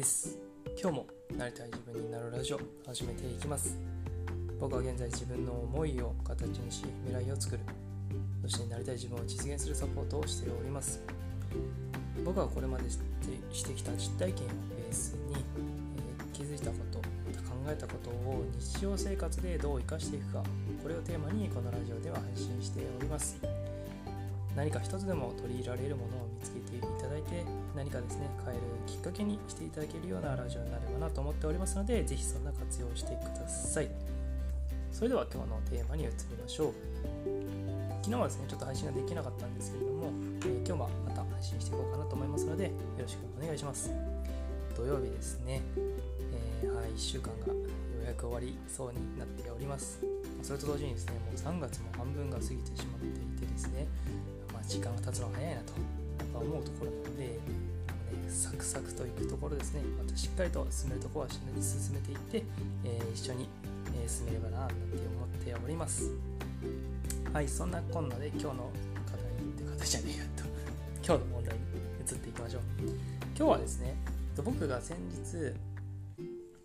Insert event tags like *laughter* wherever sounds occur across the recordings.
です。今日もなりたい自分になるラジオ始めていきます。僕は現在自分の思いを形にし未来を作る。そしてなりたい自分を実現するサポートをしております。僕はこれまでしてきた実体験をベースに、えー、気づいたことまた考えたことを日常生活でどう生かしていくかこれをテーマにこのラジオでは配信しております。何か一つでも取り入れられるものをていただいて何かですね変えるきっかけにしていただけるようなラジオになればなと思っておりますので是非そんな活用してください。それでは今日のテーマに移りましょう。昨日はですねちょっと配信ができなかったんですけれども、えー、今日はまた配信していこうかなと思いますのでよろしくお願いします。土曜日ですね、えー、はい、1週間がようやく終わりそうになっております。それと同時にですねもう3月も半分が過ぎてしまっていてですねま時間が経つの早いなと。思うところなので、ね、サクサクといくところですね。またしっかりと進めるところは進めていって、えー、一緒に、え進めればななんて思っております。はいそんなこんなで今日の課題って形じゃねえよと。*laughs* 今日の問題に移っていきましょう。今日はですね僕が先日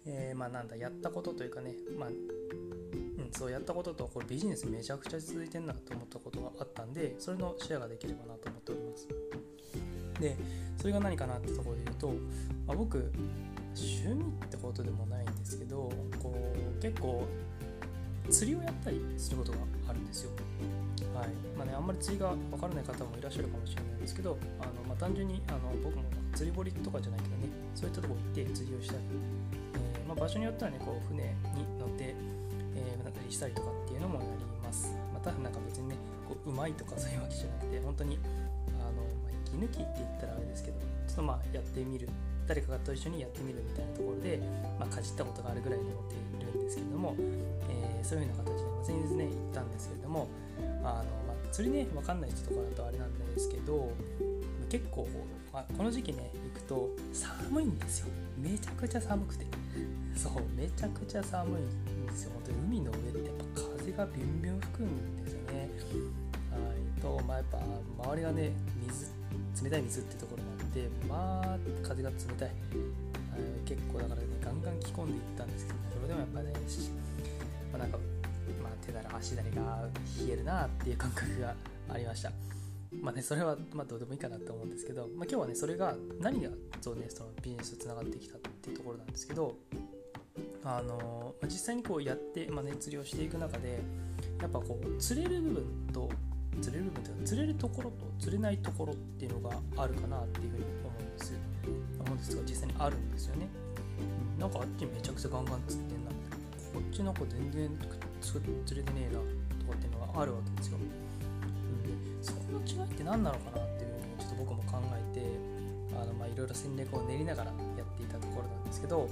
えー、まあなんだやったことというかね、まあ、そうやったこととこれビジネスめちゃくちゃ続いてんなと思ったことがあったんでそれのシェアができればなと思ってますでそれが何かなってところで言うと、まあ、僕趣味ってことでもないんですけどこう結構釣りをやったりすることがあるんですよ。はい。まあね、あんまり釣りが分からない方もいらっしゃるかもしれないんですけどあの、まあ、単純にあの僕も釣り堀とかじゃないけどねそういったとこ行って釣りをしたり、えーまあ、場所によってはねこう船に乗ってえー、なったりしたりとかっていうのもやります。またなんか別にねこううまいとかそういうわけじゃなくて本当に、息抜きって言ったらあれですけどちょっとまあやってみる。誰かと一緒にやってみるみたいなところで、まあ、かじったことがあるぐらいに思っているんですけども、えー、そういうような形で、まあ、先日ね行ったんですけれどもあの、まあ、釣りね分かんない人とかだとあれなんですけど結構、まあ、この時期ね行くと寒いんですよ。めちゃくちゃ寒くて。そうめちゃくちゃ寒いんですよ。本当に海の上ってやっぱ風がビュンビュン吹くんですよね。はい。とまあやっぱ周りがね冷たい水ってところがあってまあ風が冷たい。結構だからねガンガン着込んでいったんですけど、それでもやっぱね、まあ、なんか、まあ、手だら足だりが冷えるなっていう感覚がありました。まあね、それはまあどうでもいいかなと思うんですけど、まあ、今日はね、それが何がそうね、そのビジネスとつながってきたっていうところなんですけど、あの実際にこうやって、まあね、釣りをしていく中でやっぱこう釣れる部分と釣れる部分というか釣れるところと釣れないところっていうのがあるかなっていうふうに思うんです。思うんですが実際にあるんですよね、うん、なんかあっちめちゃくちゃガンガン釣ってんな。こっちなんか全然釣れてねえなとかっていうのがあるわけですよ、うん、そこの違いって何なのかなっていうふうにちょっと僕も考えてあのまあいろいろ戦略を練りながらやっていたところなんですけどこ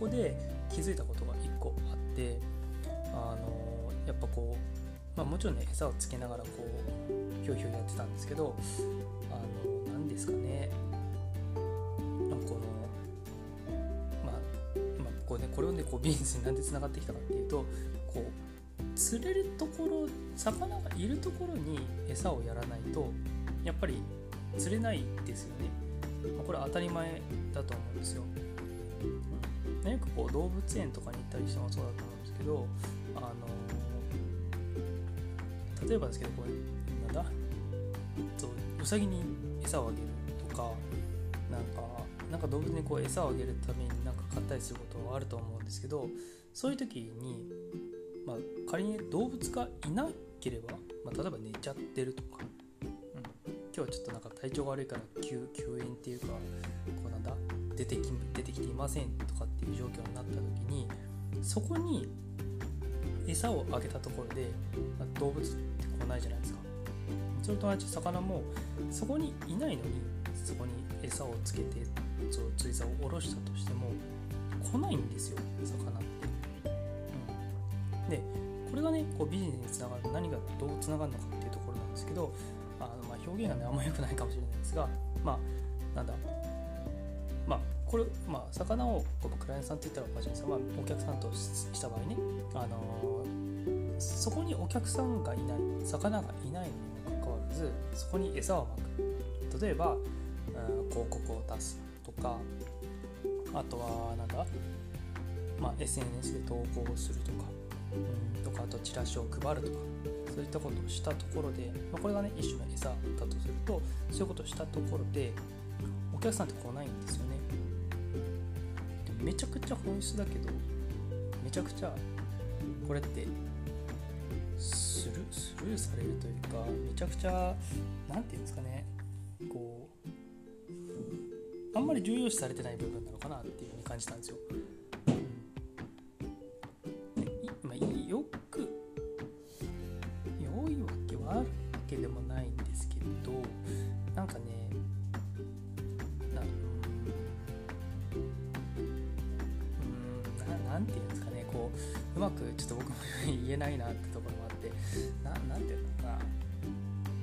こで気づいたことが1個あってあのやっぱこう、まあ、もちろんね餌をつけながらこうひょうひょうやってたんですけどあの何ですかねこのまあ、まあ、こうねこれをねこうビジネスになんでつながってきたかっていうとこう釣れるところ魚がいるところに餌をやらないとやっぱり釣れないですよね。まこれは当たり前だと思うんですよ。よくこう動物園とかに行ったりしてもそうだと思うんですけどあの例えばですけどこれなんだ？そうウサギに餌をあげるとかなんかなんか動物にこう餌をあげるためになんか買ったりすることはあると思うんですけどそういう時に、まあ、仮に動物がいなければ、まあ、例えば寝ちゃってるとか、うん、今日はちょっとなんか体調が悪いから休休園っていうかこうなんだ？出てき出てきていませんとかっていう状況になった時にそこに餌をあげたところで、まあ、動物って来ないじゃないですか。それと同じ魚もそこにいないのにそこに餌をつけてそう釣り竿を下ろしたとしても来ないんですよ魚って、うん、でこれがねこうビジネスにつながる何がどうつながるのかっていうところなんですけどあの、まあ、表現がねあんま良くないかもしれないですがまあなんだ、これ、まあ、魚をこのクライアントさんって言ったらおかしいんですが、まあ、お客さんとした場合ね、あのー、そこにお客さんがいない魚がいないのにもかかわらずそこに餌をまく。例えば、うん、広告を出すとかあとはなんだ、まあ、SNS で投稿するとかうんとかあとチラシを配るとかそういったことをしたところで、まあ、これがね一種の餌だとするとそういうことをしたところでお客さんって来ないんめちゃくちゃ本質だけどめちゃくちゃこれってスルスルーされるというかめちゃくちゃ何て言うんですかねこうあんまり重要視されてない部分なのかなっていうふうに感じたんですよ。まあ、よく良いわけはあるわけでもないんですけどなんかねうまくちょっと僕も言えないなってところもあってななんて言うのかな。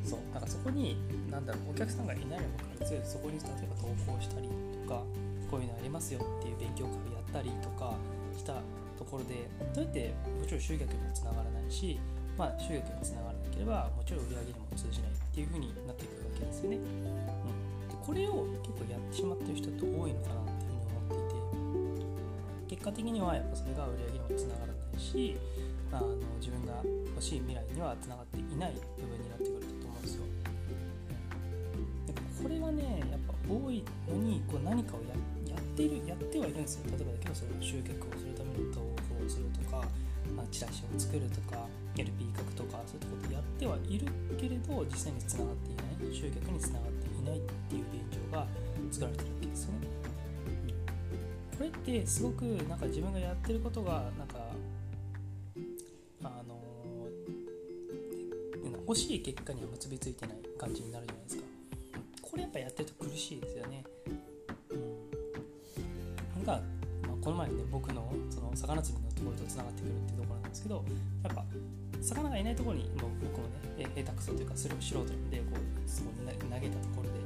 そうなんかそこになんだろうお客さんがいないにもかかわらずそこに例えば投稿したりとかこういうのありますよっていう勉強会をやったりとかしたところでどうやってもちろん集客にもつながらないし、まあ、集客につながらなければもちろん売り上げにも通じないっていう風になっていくわけですよね。うん、でこれを結構やってしまってる人って多いのかなっていう風に思っていて結果的にはやっぱそれが売り上げにもつながらないしあの自分が欲しい未来にはつながっていない部分になってくると思うんですよ。でこれはねやっぱ多いのにこう何かをやっているやってはいるんですよ例えばだけどそれを集客をするために投稿をするとか、まあ、チラシを作るとか LP 書くとかそういったことやってはいるけれど実際につながっていない集客につながっていないっていう現状が作られてるわけですよね。これってすごくなんか自分がやってることが欲しい結果には結びついてない感じになるじゃないですか。これやっぱやってると苦しいですよね。うん。なんか、まあ、この前ね僕のその魚釣りのところとつながってくるっていうところなんですけどやっぱ魚がいないところにもう僕もね下手くそというかそれを素人でこうそこ投げたところで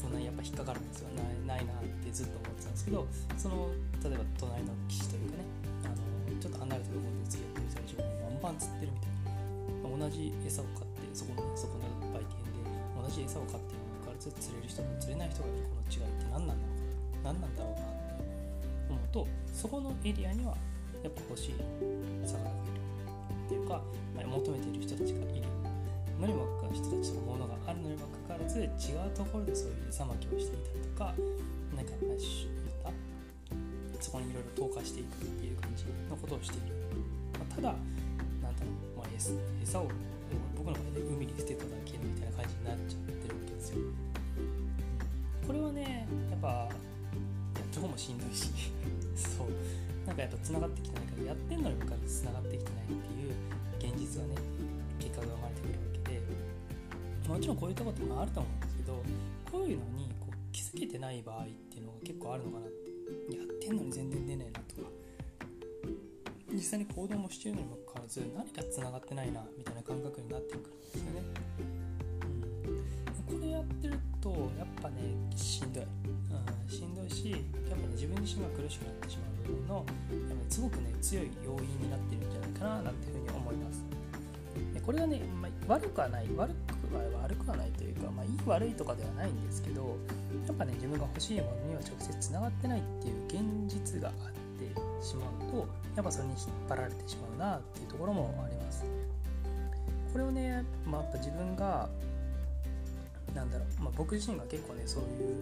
こんなにやっぱ引っかかるんですよ。ないないなってずっと思ってたんですけどその例えば隣の岸というかねあのちょっと離れたところで釣りやってる最初にバンバン釣ってるみたいな。同じ餌を買ってそこの、そこの売店で同じ餌を買っているにもかかわらず釣れる人と釣れない人がいる。この違いって何なんだろう何なんだろうなって思うとそこのエリアにはやっぱ欲しい魚がいるってい。うか、まあ、求めている人たちがいるのにもかかわらず人たちのものがあるのにもかかわらず違うところでそういう餌まきをしていたりとか何かそこにいろいろ投下していくっていう感じのことをしている、まあ、ただ餌を僕の場合で海に捨てただけみたいな感じになっちゃってるわけですよ。これはねやっぱやった方もしんどいし。*laughs* そう。なんかやっぱつながってきてないからやってんのに向かってつながってきてないっていう現実がね結果が生まれてくるわけでもちろんこういったこともあると思うんですけどこういうのにこう気づけてない場合っていうのが結構あるのかなって。やってんのに全然出ないなとか。実際に行動もしているのにもかかわらず何かつながってないなみたいな感覚になってくるんですよね、うん、これやってるとやっぱねしんどい、うん、しんどいしやっぱね自分自身が苦しくなってしまう部分のやっぱ、ね、すごくね強い要因になってるんじゃないかななんていうふうに思います。でこれはね、まあ、悪くはない悪くは悪くはないというか、まあ、いい悪いとかではないんですけどやっぱね自分が欲しいものには直接つながってないっていう現実があってしまうとやっぱそれに引っ張られてしまうなっていうところもあります。これをね、まあ、やっぱ自分がなんだろう、まあ、僕自身が結構ねそういう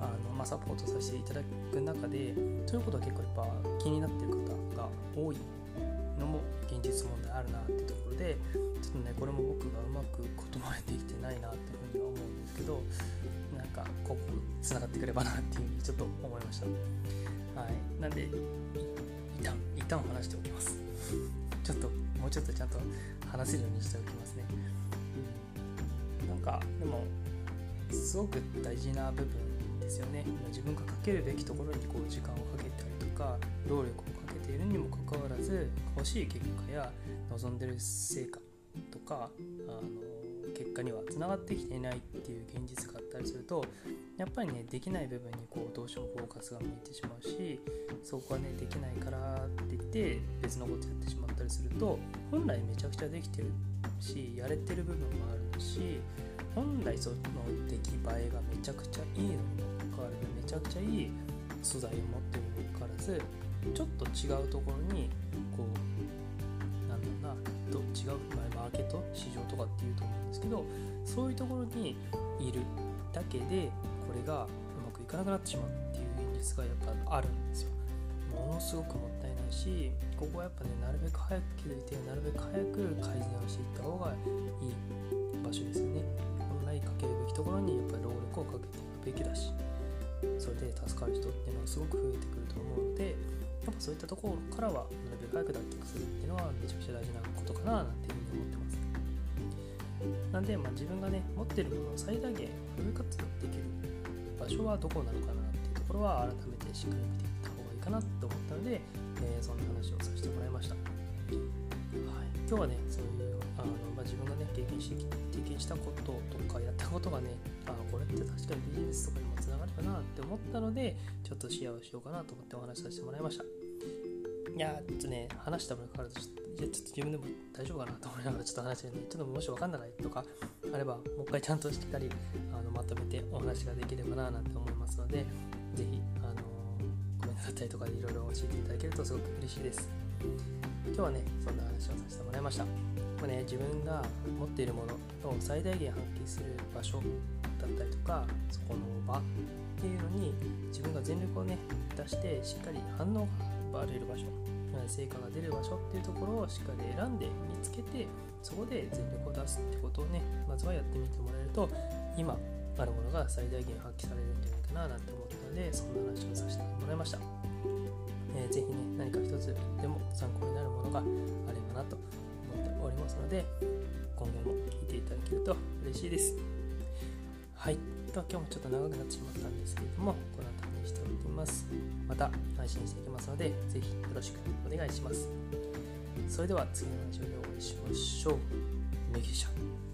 あの、まあ、サポートさせていただく中でということは結構やっぱ気になってる方が多いのも現実問題あるなってところでちょっとねこれも僕がうまく言葉にできてないなっていうふうには思うんですけどなんかここつながってくればなっていうふうにちょっと思いました。はい。なんで一旦一旦話しておきます。ちょっともうちょっとちゃんと話せるようにしておきますね、うん、なんかでもすごく大事な部分ですよね。自分がかけるべきところにこう時間をかけたりとか労力をかけているにもかかわらず欲しい結果や望んでる成果とかあの結果にはつながってきていないっていう現実があったりするとやっぱりねできない部分にこうどうしてもフォーカスが向いてしまうしそこはねできないからって言って別のことやってしまったりすると本来めちゃくちゃできてるしやれてる部分もあるし本来その出来栄えがめちゃくちゃいいのにもかかわらずめちゃくちゃいい素材を持ってるにもかかわらずちょっと違うところにこうなんだろうなと違う、まあ、マーケット？市場とかっていうと思うんですけどそういうところにいるだけでこれがうまくいかなくなってしまうっていう現実がやっぱあるんですよ。ものすごくもったいないしここはやっぱねなるべく早く気づいてなるべく早く改善をしていった方がいい場所ですよね。本来かけるべきところにやっぱり労力をかけていくべきだしそれで助かる人っていうのはすごく増えてくると思うのでやっぱそういったところからはなるべく早く脱却するっていうのはめちゃくちゃ大事なことかななんていうふうに思ってます。なんで、まあ、自分がね持ってるものを最大限フル活用できる場所はどこなのかなっていうところは改めてしっかり見ていった方がいいかなと思ったので、えー、そんな話をさせてもらいました、はい、今日はねそういうあの、まあ、自分がね経験し経験したこととかやったことがね *laughs* あこれって確かにビジネスとかにもつながるかなって思ったのでちょっとシェアをしようかなと思ってお話しさせてもらいました。いやちょっとね話した分からずいやちょっと自分でも大丈夫かなと思いながらちょっと話してるんでちょっともし分かんないとかあればもう一回ちゃんとしっかりあのまとめてお話ができればななんて思いますので是非あのコメントだったりとかでいろいろ教えていただけるとすごく嬉しいです。今日はねそんな話をさせてもらいました。まね、自分が持っているものを最大限発揮する場所だったりとかそこの場っていうのに自分が全力をね出してしっかり反応が現れる場所。成果が出る場所っていうところをしっかり選んで見つけてそこで全力を出すってことをねまずはやってみてもらえると今あるものが最大限発揮されるんじゃないかななんて思ったのでそんな話をさせてもらいました、えー、ぜひね何か一つでも参考になるものがあればなと思っておりますので今後も聞いていただけると嬉しいです。はい。今日もちょっと長くなってしまったんですけれどもこの辺にしております。また配信していきますのでぜひよろしくお願いします。それでは次のラジオでお会いしましょう。メギシャ。